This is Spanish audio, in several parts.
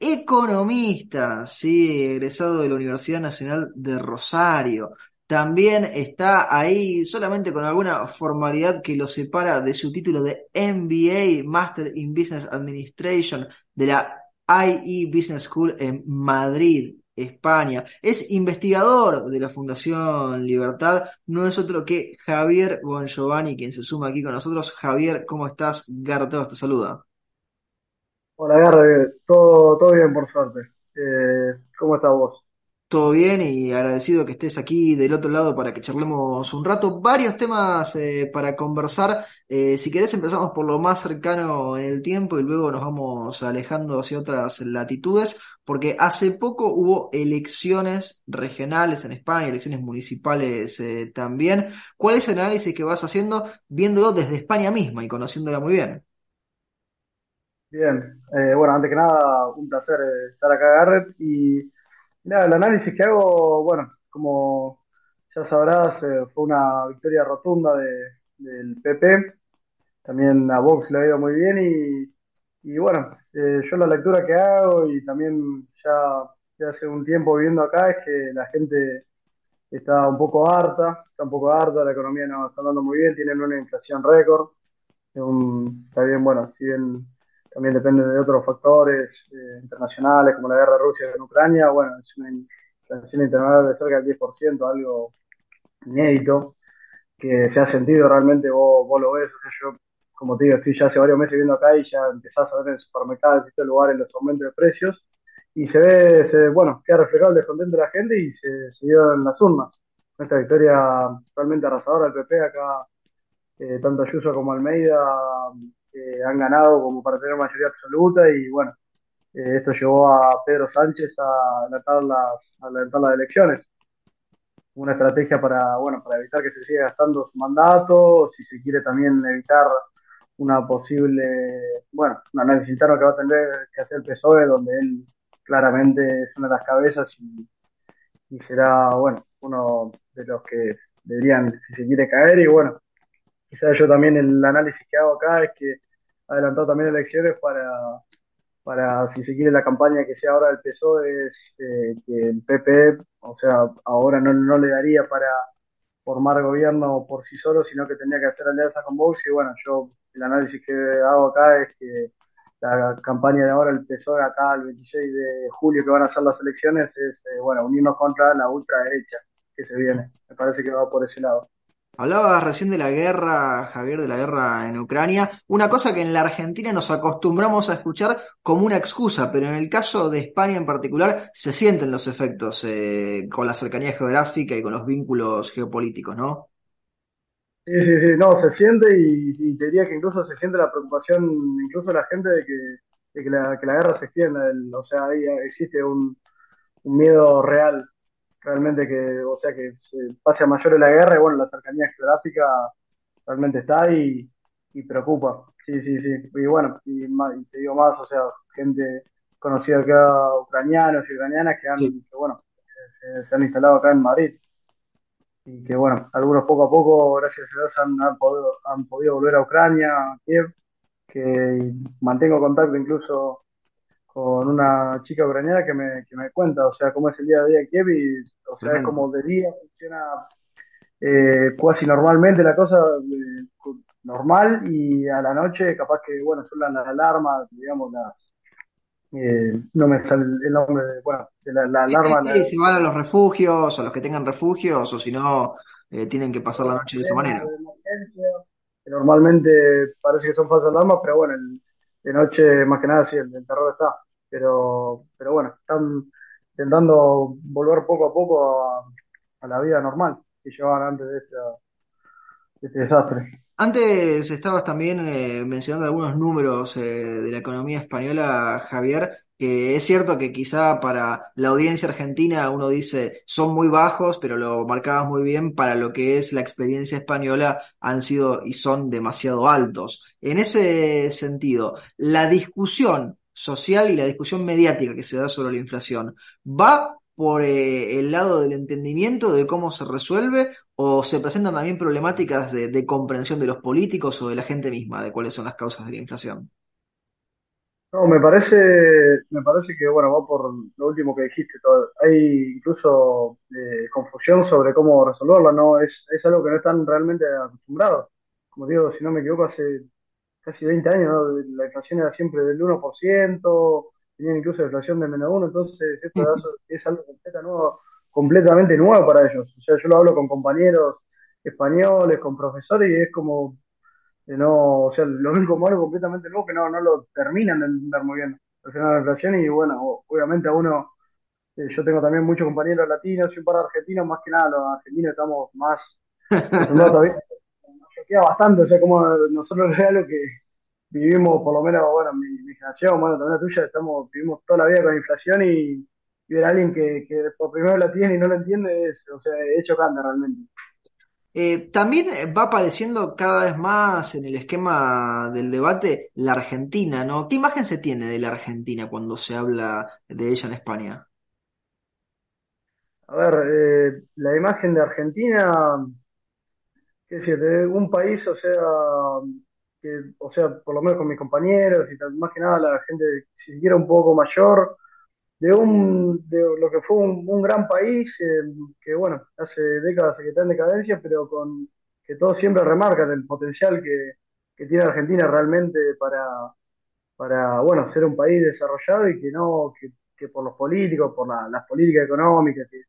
economista, sí, egresado de la Universidad Nacional de Rosario. También está ahí solamente con alguna formalidad que lo separa de su título de MBA, Master in Business Administration, de la IE Business School en Madrid. España. Es investigador de la Fundación Libertad, no es otro que Javier Bongiovanni, quien se suma aquí con nosotros. Javier, ¿cómo estás? Garteo te saluda. Hola, Garre, todo, todo bien por suerte. Eh, ¿cómo estás vos? Todo bien y agradecido que estés aquí del otro lado para que charlemos un rato. Varios temas eh, para conversar. Eh, si querés empezamos por lo más cercano en el tiempo y luego nos vamos alejando hacia otras latitudes, porque hace poco hubo elecciones regionales en España, elecciones municipales eh, también. ¿Cuál es el análisis que vas haciendo viéndolo desde España misma y conociéndola muy bien? Bien, bueno, antes que nada, un placer estar acá, Garrett, y Mira, el análisis que hago, bueno, como ya sabrás, eh, fue una victoria rotunda de, del PP. También a Vox le ha ido muy bien y, y bueno, eh, yo la lectura que hago y también ya, hace un tiempo viviendo acá es que la gente está un poco harta, está un poco harta, la economía no está andando muy bien, tienen una inflación récord. está bien, bueno, si bien también depende de otros factores eh, internacionales como la guerra de Rusia en Ucrania. Bueno, es una inflación internacional de cerca del 10%, algo inédito, que se ha sentido realmente, vos, vos lo ves, o sea, yo, como te digo, estoy ya hace varios meses viviendo acá y ya empezás a ver en el supermercado, en distintos lugares, los aumentos de precios, y se ve, se, bueno, queda reflejado el descontento de la gente y se, se dio en las urnas. Esta victoria realmente arrasadora del PP acá, eh, tanto Ayuso como Almeida han ganado como para tener mayoría absoluta y bueno, eh, esto llevó a Pedro Sánchez a adelantar las, a las elecciones. Una estrategia para, bueno, para evitar que se siga gastando su mandato, si se quiere también evitar una posible, bueno, un análisis interno que va a tener que hacer el PSOE, donde él claramente es una de las cabezas y, y será, bueno, uno de los que deberían, si se quiere, caer. Y bueno, quizás yo también el análisis que hago acá es que adelantado también elecciones para, para, si se quiere, la campaña que sea ahora del PSOE es eh, que el PP, o sea, ahora no, no le daría para formar gobierno por sí solo, sino que tendría que hacer alianza con Vox. Y bueno, yo el análisis que hago acá es que la campaña de ahora, el PSOE acá el 26 de julio que van a ser las elecciones, es, eh, bueno, unirnos contra la ultraderecha que se viene. Me parece que va por ese lado. Hablabas recién de la guerra, Javier, de la guerra en Ucrania. Una cosa que en la Argentina nos acostumbramos a escuchar como una excusa, pero en el caso de España en particular se sienten los efectos eh, con la cercanía geográfica y con los vínculos geopolíticos, ¿no? Sí, sí, sí, no, se siente y, te diría que incluso se siente la preocupación, incluso de la gente, de que, que, la, guerra se extienda. o sea, ahí existe un miedo real realmente que, o sea, que se pase a mayores la guerra y bueno, la cercanía geográfica realmente está ahí y preocupa. Sí, sí, sí. Y bueno, y, te digo más, o sea, gente conocida acá, ucranianos y ucranianas que han, bueno, se, han instalado acá en Madrid. Y que bueno, algunos poco a poco, gracias a Dios, han, han, podido, han podido volver a Ucrania, a Kiev, que mantengo contacto incluso con una chica ucraniana que me, que me cuenta, o sea, cómo es el día a día en Kiev y, o sea, es como de día funciona eh, casi normalmente la cosa eh, normal y a la noche capaz que, bueno, son las, alarmas, digamos, las... Eh, no me sale el nombre, de, bueno, de la, alarma. Sí, se van a los refugios, o los que tengan refugios, o si no, tienen que pasar la noche de esa manera. normalmente parece que son falsas alarmas, pero bueno, el, de noche, más que nada, sí, el, terror está. Pero, pero bueno, están intentando volver poco a poco a, la vida normal que llevaban antes de este, este desastre. Antes estabas también eh, mencionando algunos números eh, de la economía española, Javier, que es cierto que quizá para la audiencia argentina uno dice son muy bajos, pero lo marcabas muy bien, para lo que es la experiencia española han sido y son demasiado altos. En ese sentido, la discusión social y la discusión mediática que se da sobre la inflación va por eh, el lado del entendimiento de cómo se resuelve o se presentan también problemáticas de, comprensión de los políticos o de la gente misma de cuáles son las causas de la inflación? No, me parece, me parece que, bueno, va por lo último que dijiste. todo. Hay incluso eh, confusión sobre cómo resolverla, ¿no? Es, es algo que no están realmente acostumbrados. Como digo, si no me equivoco, hace casi 20 años, ¿no? La inflación era siempre del 1%, tenían incluso inflación de menos uno, entonces esto es algo completa nuevo, completamente nuevo para ellos. O sea, yo lo hablo con compañeros españoles, con profesores, y es como no, o sea, lo ven como algo completamente nuevo que no, no lo terminan de entender muy bien al final de la inflación y bueno, obviamente a uno, eh, yo tengo también muchos compañeros latinos y un par de argentinos, más que nada los argentinos estamos más todavía, choquea bastante, o sea, como nosotros es algo que vivimos, por lo menos, bueno, mi, mi generación, bueno, también la tuya, estamos, vivimos toda la vida con inflación y, y ver a alguien que, que por primero la tiene y no lo entiende es, o sea, es chocante realmente. Eh, también va apareciendo cada vez más en el esquema del debate la Argentina, ¿no? ¿Qué imagen se tiene de la Argentina cuando se habla de ella en España? A ver, eh, la imagen de Argentina, qué decir, de un país, o sea, que, o sea, por lo menos con mis compañeros y más que nada la gente, si siquiera un poco mayor, de un de lo que fue un, gran país eh, que bueno hace décadas que está en decadencia pero con que todos siempre remarcan el potencial que, que tiene Argentina realmente para para bueno ser un país desarrollado y que no que, que por los políticos por la- las políticas económicas que,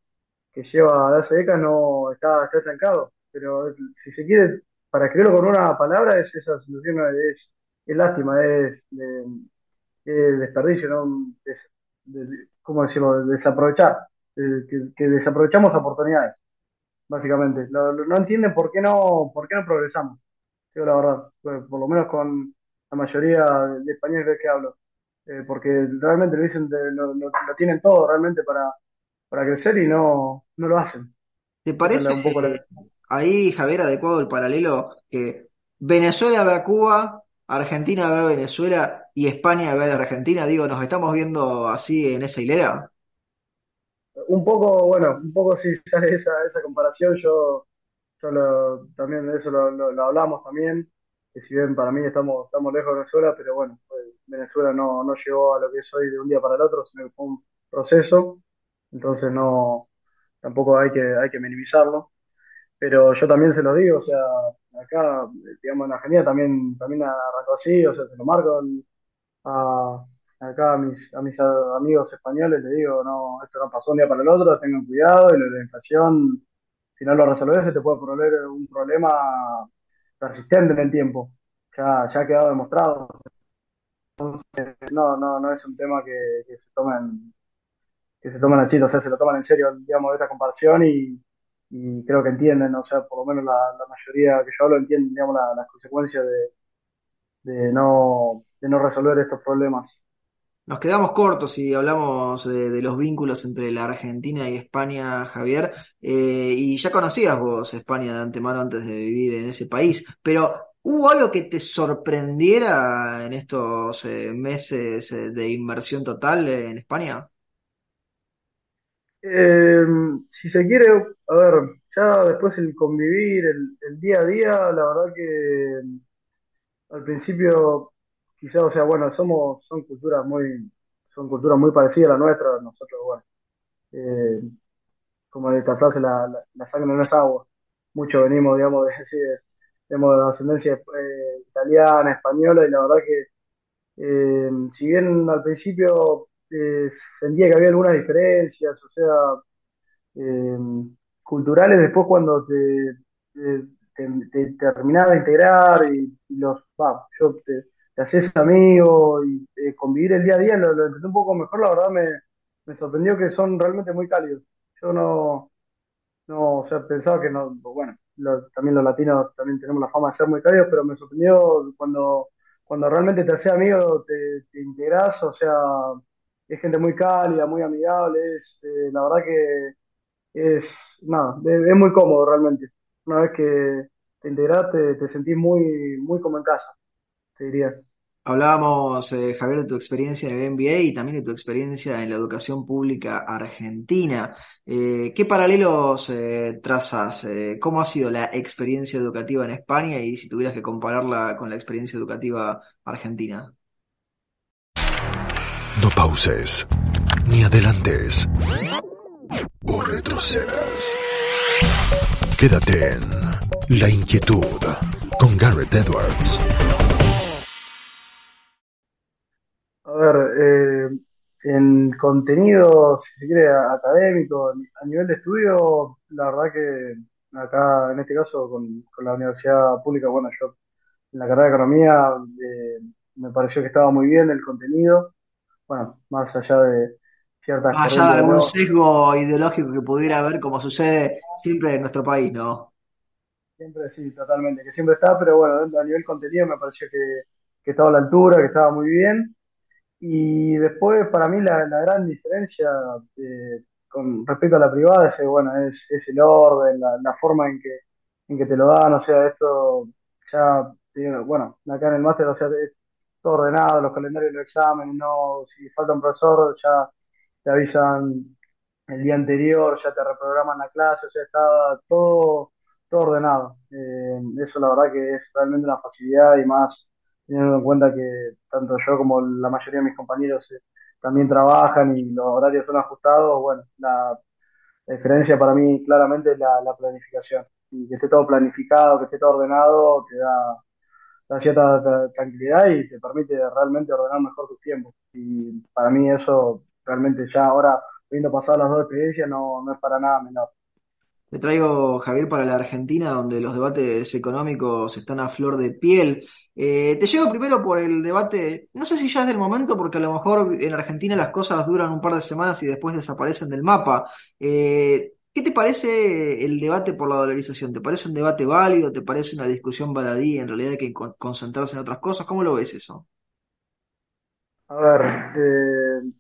que lleva de hace décadas no está, está estancado pero si se quiere para escribirlo con una palabra es esa situación es, es lástima es, de- es desperdicio no es, de- ¿cómo decirlo?, de desaprovechar, que, que desaprovechamos oportunidades, básicamente. Lo- lo- no entienden por qué no, por qué no progresamos, digo la verdad, por, por lo menos con la mayoría de españoles que hablo, Eh, porque realmente lo dicen, de- lo, lo- lo tienen todo realmente para, para crecer y no, no lo hacen. ¿Te parece la- un poco la... ahí, Javier, adecuado el paralelo que Venezuela ve a Cuba, Argentina ve a Venezuela y España ve a Argentina? Digo, ¿nos estamos viendo así en esa hilera? Un poco, bueno, un poco sí sale esa, esa comparación, yo lo- también de eso lo, lo- lo hablamos también, que si bien para mí estamos, estamos lejos de Venezuela, pero bueno, pues, Venezuela no, no llegó a lo que es hoy de un día para el otro, sino que fue un proceso, entonces no, tampoco hay que, hay que minimizarlo, pero yo también se lo digo, o sea, acá, digamos, en Argentina también, también arrancó así, o sea, se lo marco a, acá a mis, a mis amigos españoles, les digo, no, esto no pasó un día para el otro, tengan cuidado, y de la inflación si no lo resolvés, se te puede poner un problema persistente en el tiempo. Ya, ya ha quedado demostrado. No, no, no es un tema que, se tomen, que se tomen a chiste, o sea, se lo toman en serio, digamos, esta comparación y, y creo que entienden, o sea, por lo menos la, mayoría que yo hablo entienden, digamos, la- las consecuencias de, de no, de no resolver estos problemas. Nos quedamos cortos si hablamos de, los vínculos entre la Argentina y España, Javier, eh, y ya conocías vos España de antemano antes de vivir en ese país, pero ¿hubo algo que te sorprendiera en estos eh, meses eh, de inversión total en España? Eh, si se quiere, a ver, ya después el convivir, el, el día a día, la verdad que Al principio, quizás, o sea, bueno, somos, son culturas muy, son culturas muy parecidas a la nuestra, nosotros, bueno, eh, como esta frase, la, sangre no es agua. Muchos venimos, digamos, de, de, digamos, de ascendencia eh, italiana, española, y la verdad que, si bien al principio eh, sentía que había algunas diferencias, o sea, eh, culturales, después cuando te, te, te, te terminás de integrar y, los, va, yo te, haces amigo y eh, convivir el día a día, lo, lo un poco mejor, la verdad me, me sorprendió que son realmente muy cálidos. Yo no, no, o sea, pensaba que no, bueno, también los latinos también tenemos la fama de ser muy cálidos, pero me sorprendió cuando, cuando realmente te haces amigo, te, te integrás, o sea, es gente muy cálida, muy amigable, es, eh, la verdad que es, nada, es, muy cómodo realmente. Una vez que te integrás, te, te sentís muy, muy como en casa, te diría. Hablábamos, eh, Javier, de tu experiencia en el MBA y también de tu experiencia en la educación pública argentina. Eh, ¿qué paralelos eh, trazas? ¿cómo ha sido la experiencia educativa en España y si tuvieras que compararla con la experiencia educativa argentina? No pauses, ni adelantes, o retrocedas. Quédate en La Inquietud con Garrett Edwards. A ver, eh, en contenido, si se quiere, académico, a nivel de estudio, la verdad que acá, en este caso, con, con la universidad pública, bueno, yo en la carrera de economía eh, me pareció que estaba muy bien el contenido, bueno, más allá de ciertas Más allá de algún ¿no? sesgo ideológico que pudiera haber, como sucede siempre en nuestro país, ¿no? Siempre sí, totalmente, que siempre está, pero bueno, a nivel contenido me pareció que, que estaba a la altura, que estaba muy bien. Y después, para mí, la, la gran diferencia eh, con respecto a la privada es, eh, bueno, es, es el orden, la, la forma en que, en que te lo dan, o sea, esto ya, te bueno, acá en el máster, o sea, es todo ordenado, los calendarios de los exámenes, no, si falta un profesor, ya te avisan el día anterior, ya te reprograman la clase, o sea, está todo, todo ordenado. Eh, eso la verdad que es realmente una facilidad y más teniendo en cuenta que tanto yo como la mayoría de mis compañeros eh, también trabajan y los horarios son ajustados, bueno, la, diferencia para mí claramente es la planificación. Y que esté todo planificado, que esté todo ordenado, te da, da cierta tra- tranquilidad y te permite realmente ordenar mejor tus tiempos. Y para mí eso realmente ya ahora, habiendo pasado las dos experiencias, no, no es para nada menor. Te traigo, Javier, para la Argentina, donde los debates económicos están a flor de piel. Eh, te llevo primero por el debate, no sé si ya es del momento, porque a lo mejor en Argentina las cosas duran un par de semanas y después desaparecen del mapa. Eh, ¿qué te parece el debate por la dolarización? ¿Te parece un debate válido? ¿Te parece una discusión baladí? En realidad hay que con- concentrarse en otras cosas. ¿Cómo lo ves eso? A ver, eh,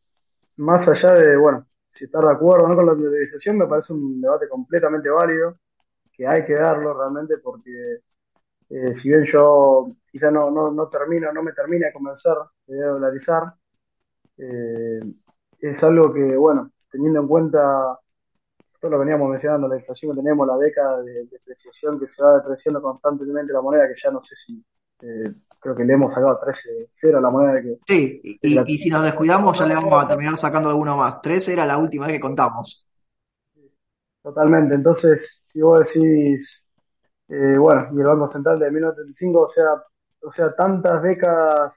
más allá de, bueno, si estar de acuerdo o no con la utilización, me parece un debate completamente válido, que hay que darlo realmente porque eh, si bien yo quizá no, no, no termino, no me termina de convencer de dolarizar, eh, es algo que, bueno, teniendo en cuenta, lo veníamos mencionando, la inflación que tenemos, la década de depreciación que se va depreciando constantemente la moneda, que ya no sé si, eh, creo que le hemos sacado 13-0 a la moneda que, Sí, de que la, y, si nos descuidamos ya le vamos a terminar sacando alguno más. Tres era la última vez que contamos. totalmente. Entonces, si vos decís, eh, bueno, y el Banco Central de 1935, o sea, o sea, tantas décadas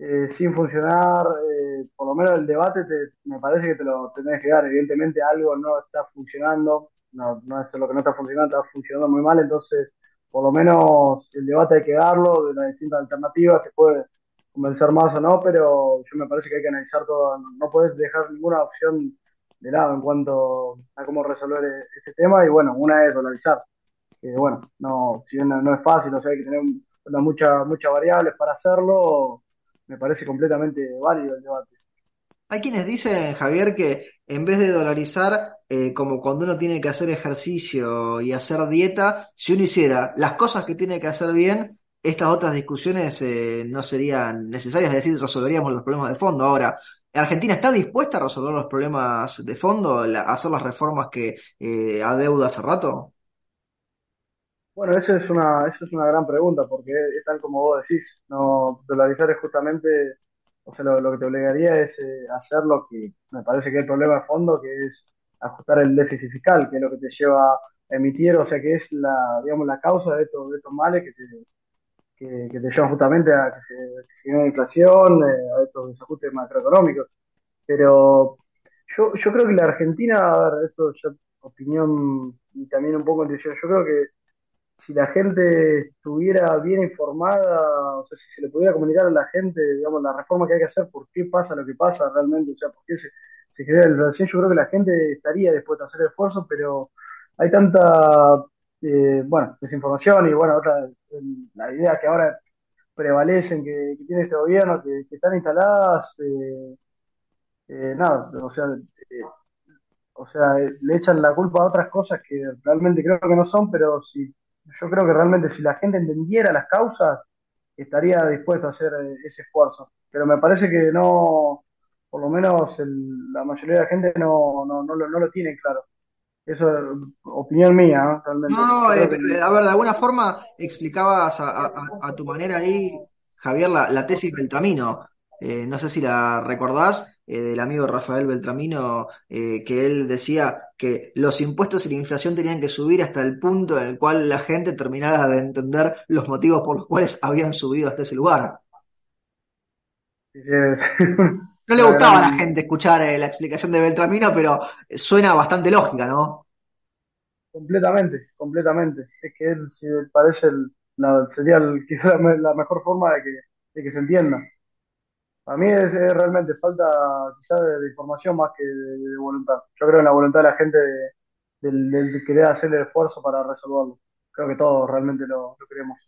eh, sin funcionar, eh, por lo menos el debate te- me parece que te lo tenés que dar. Evidentemente algo no está funcionando, no, no es lo que no está funcionando, está funcionando muy mal, entonces por lo menos el debate hay que darlo de las distintas alternativas, te puede convencer más o no, pero yo me parece que hay que analizar todo, no, puedes dejar ninguna opción de lado en cuanto a cómo resolver eh, este tema y bueno, una es dolarizar que bueno, no, si no, no es fácil, o sea, hay que tener muchas muchas variables para hacerlo, me parece completamente válido el debate. Hay quienes dicen, Javier, que en vez de dolarizar, eh, como cuando uno tiene que hacer ejercicio y hacer dieta, si uno hiciera las cosas que tiene que hacer bien, estas otras discusiones eh, no serían necesarias, es decir, resolveríamos los problemas de fondo. Ahora, ¿Argentina está dispuesta a resolver los problemas de fondo, a hacer las reformas que eh, adeuda hace rato? Bueno, eso es una, eso es una gran pregunta, porque es tal como vos decís, no dolarizar es justamente, o sea, lo, que te obligaría es eh, hacer lo que me parece que es el problema de fondo, que es ajustar el déficit fiscal, que es lo que te lleva a emitir, o sea, que es la, digamos, la causa de estos, de estos males que te, que, te llevan justamente a que se, que inflación, eh, a estos desajustes macroeconómicos. Pero yo, yo creo que la Argentina, a ver, esto ya opinión y también un poco intuición, yo creo que si la gente estuviera bien informada, o sea, si se le pudiera comunicar a la gente, digamos, la reforma que hay que hacer, por qué pasa lo que pasa realmente, o sea, por qué se, se genera la yo creo que la gente estaría dispuesta a hacer esfuerzos, pero hay tanta, eh, bueno, desinformación y, bueno, otra, el- la idea que ahora prevalecen, que, que tiene este gobierno, que, que están instaladas, eh, eh, nada, o sea, eh, o sea, le echan la culpa a otras cosas que realmente creo que no son, pero si, yo creo que realmente si la gente entendiera las causas, estaría dispuesta a hacer eh, ese esfuerzo. Pero me parece que no, por lo menos el- la mayoría de la gente no, no, no lo, no lo tiene claro. Eso es opinión mía, ¿no? No, Realmente. no, Yo eh, que eh, a ver, de alguna forma explicabas a- a tu manera ahí, Javier, la, la tesis Beltramino. Eh, no sé si la recordás, eh, del amigo Rafael Beltramino, eh, que él decía que los impuestos y la inflación tenían que subir hasta el punto en el cual la gente terminara de entender los motivos por los cuales habían subido hasta ese lugar. No le gustaba a la gente escuchar eh, la explicación de Beltramino, pero suena bastante lógica, ¿no? completamente, completamente. Es que él sí, parece el, la, sería el- quizá la, la mejor forma de que, de que se entienda. A mí es, realmente falta quizá de, información más que de, voluntad. Yo creo en la voluntad de la gente de querer hacer el esfuerzo para resolverlo. Creo que todos realmente lo, lo queremos.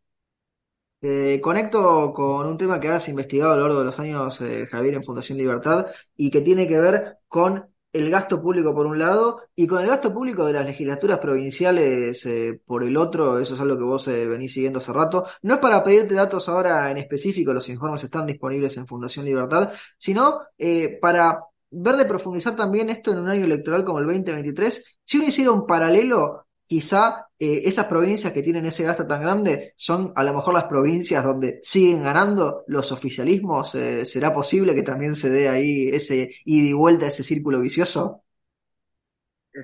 Eh, conecto con un tema que has investigado a lo largo de los años, eh, Javier, en Fundación Libertad, y que tiene que ver con el gasto público por un lado y con el gasto público de las legislaturas provinciales eh, por el otro. Eso es algo que vos eh, venís siguiendo hace rato. No es para pedirte datos ahora en específico, los informes están disponibles en Fundación Libertad, sino eh, para ver de profundizar también esto en un año electoral como el 2023. Si uno hiciera un paralelo quizá eh, esas provincias que tienen ese gasto tan grande son a lo mejor las provincias donde siguen ganando los oficialismos. Eh, ¿será posible que también se dé ahí ese ida y vuelta, ese círculo vicioso?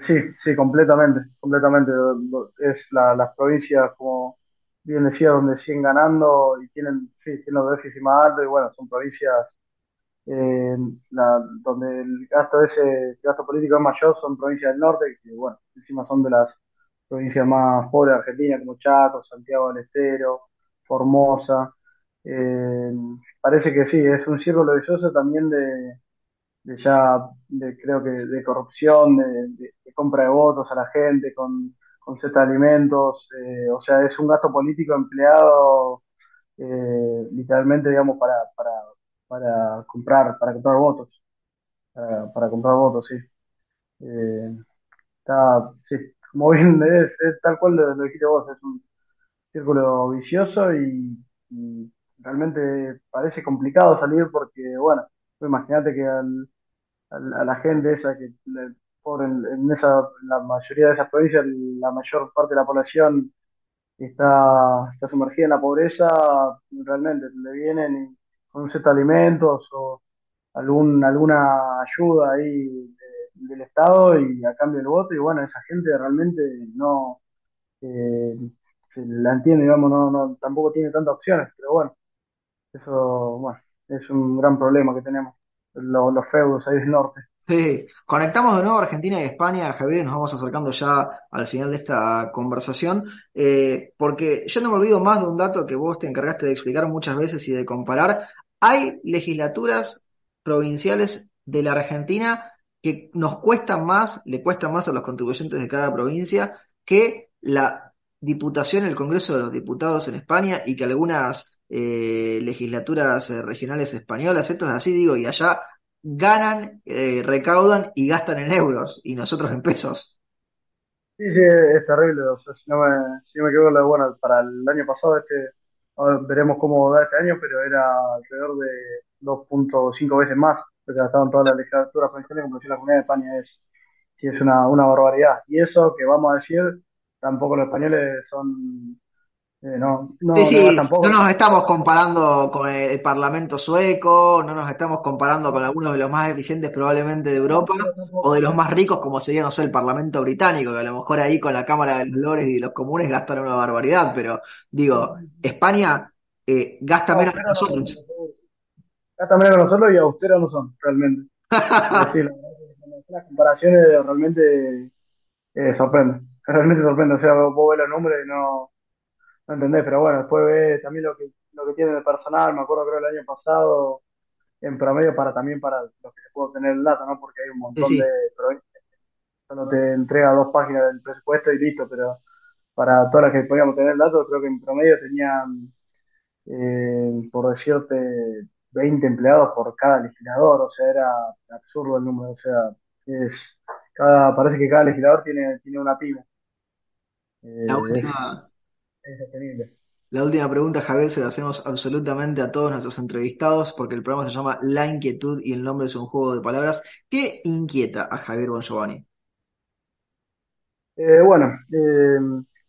Sí, sí, completamente, completamente. Es la- las provincias, como bien decía, donde siguen ganando y tienen, sí, tienen los déficits más altos y bueno, son provincias eh, la- donde el gasto ese, el gasto político es mayor, son provincias del norte, que bueno, encima son de las provincias más pobres de Argentina, como Chaco, Santiago del Estero, Formosa. Eh, parece que sí, es un círculo vicioso también de, ya, de, creo que de corrupción, de, de- de compra de votos a la gente con, con de alimentos, eh, o sea, es un gasto político empleado eh, literalmente, digamos, para, para, para comprar, para comprar votos, para, para comprar votos, sí. Eh, está, sí, como bien es, es tal cual lo, lo dijiste vos, es un círculo vicioso y, realmente parece complicado salir porque, bueno, imagínate que al, a la gente esa que le- por en, esa, la mayoría de esas provincias, la mayor parte de la población está, sumergida en la pobreza, realmente le vienen con un set de alimentos o algún, alguna ayuda ahí del Estado y a cambio del voto, y bueno, esa gente realmente no eh, se la entiende, digamos, no, no, tampoco tiene tantas opciones, pero bueno, eso, bueno, es un gran problema que tenemos, lo- los feudos ahí del norte. Sí, conectamos de nuevo Argentina y España, Javier, nos vamos acercando ya al final de esta conversación, eh, porque yo no me olvido más de un dato que vos te encargaste de explicar muchas veces y de comparar. Hay legislaturas provinciales de la Argentina que nos cuestan más, le cuestan más a los contribuyentes de cada provincia que la Diputación, el Congreso de los Diputados en España y que algunas eh, legislaturas eh, regionales españolas, esto es así, digo, y allá ganan, eh, recaudan y gastan en euros y nosotros en pesos. Sí, sí, es terrible. O sea, si no me, si equivoco, bueno, para el año pasado, este, veremos cómo da este año, pero era alrededor de 2.5 veces más lo que gastaban todas las legislaturas provinciales en comparación a la Comunidad de España. Es, sí, es una, una barbaridad. Y eso que vamos a decir, tampoco los españoles son, eh, no, no, no sí, nos estamos comparando con el, Parlamento sueco, no nos estamos comparando con algunos de los más eficientes probablemente de Europa o de los más ricos como sería, no sé, el Parlamento británico, que a lo mejor ahí con la Cámara de los Lores y de los Comunes gastan una barbaridad, pero digo, España eh, gasta menos que nosotros. Gastan menos que nosotros y austeros no son, realmente. Decir, la las comparaciones realmente Eh, sorprende, realmente sorprende. O sea, vos, ves los números y no, no entendés, pero bueno, después ves también lo que, lo que tiene de personal. Me acuerdo, creo, el año pasado, en promedio, para también para los que se puede obtener el dato, ¿no? Porque hay un Sí, montón de sí. provincias solo te entrega dos páginas del presupuesto y listo, pero para todas las que podíamos tener el dato, creo que en promedio tenían, eh, por decirte, 20 empleados por cada legislador, o sea, era absurdo el número, o sea, es, cada, parece que cada legislador tiene, tiene una pyme. Eh, La es, última, es sostenible. la última pregunta, Javier, se la hacemos absolutamente a todos nuestros entrevistados porque el programa se llama La Inquietud y el nombre es un juego de palabras. ¿Qué inquieta a Javier Bongiovanni? Eh, bueno, eh,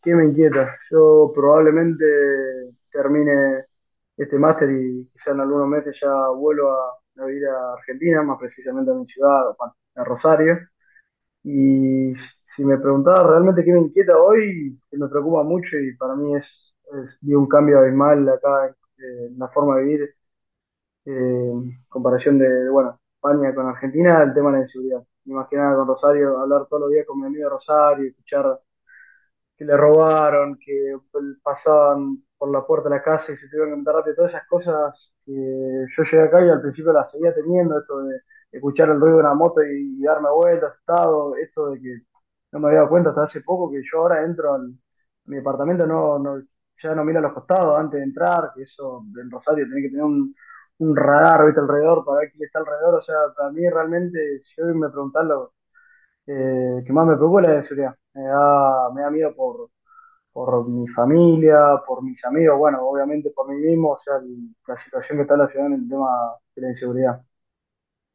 ¿qué me inquieta? Yo probablemente termine este máster y quizá en algunos meses ya vuelvo a, a vivir a Argentina, más precisamente a mi ciudad, a Rosario. Y si me preguntaba realmente qué me inquieta hoy, que me preocupa mucho y para mí es, es un cambio abismal acá eh, en la forma de vivir, eh, en comparación de, bueno, España con Argentina, el tema de la inseguridad. Me imaginaba con Rosario, hablar todos los días con mi amigo Rosario, escuchar que le robaron, que pasaban por la puerta de la casa y se tuvieron que meter rápido, todas esas cosas que yo llegué acá y al principio las seguía teniendo, esto de escuchar el ruido de una moto y, y darme vuelta, asustado, esto de que no me había dado cuenta hasta hace poco que yo ahora entro al, mi departamento, no, no, ya no miro a los costados antes de entrar, que eso en Rosario tiene que tener un, radar ¿viste? alrededor para ver quién está alrededor, o sea, para mí realmente, si hoy me preguntan lo eh, que más me preocupa es la seguridad, me da, me da miedo por por mi familia, por mis amigos, bueno, obviamente por mí mismo, o sea, el- la situación que está la ciudad en el tema de la inseguridad.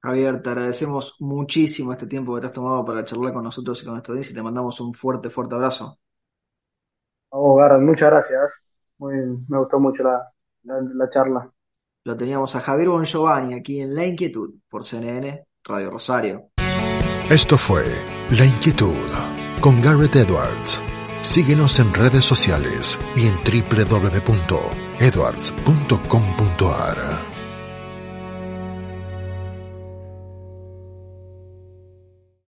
Javier, te agradecemos muchísimo este tiempo que te has tomado para charlar con nosotros y con nuestra audiencia y te mandamos un fuerte, fuerte abrazo. A vos, Garrett, muchas gracias. Muy, me gustó mucho la, la, la charla. Lo teníamos a Javier Bongiovanni aquí en La Inquietud por CNN Radio Rosario. Esto fue La Inquietud con Garrett Edwards. Síguenos en redes sociales y en www.edwards.com.ar.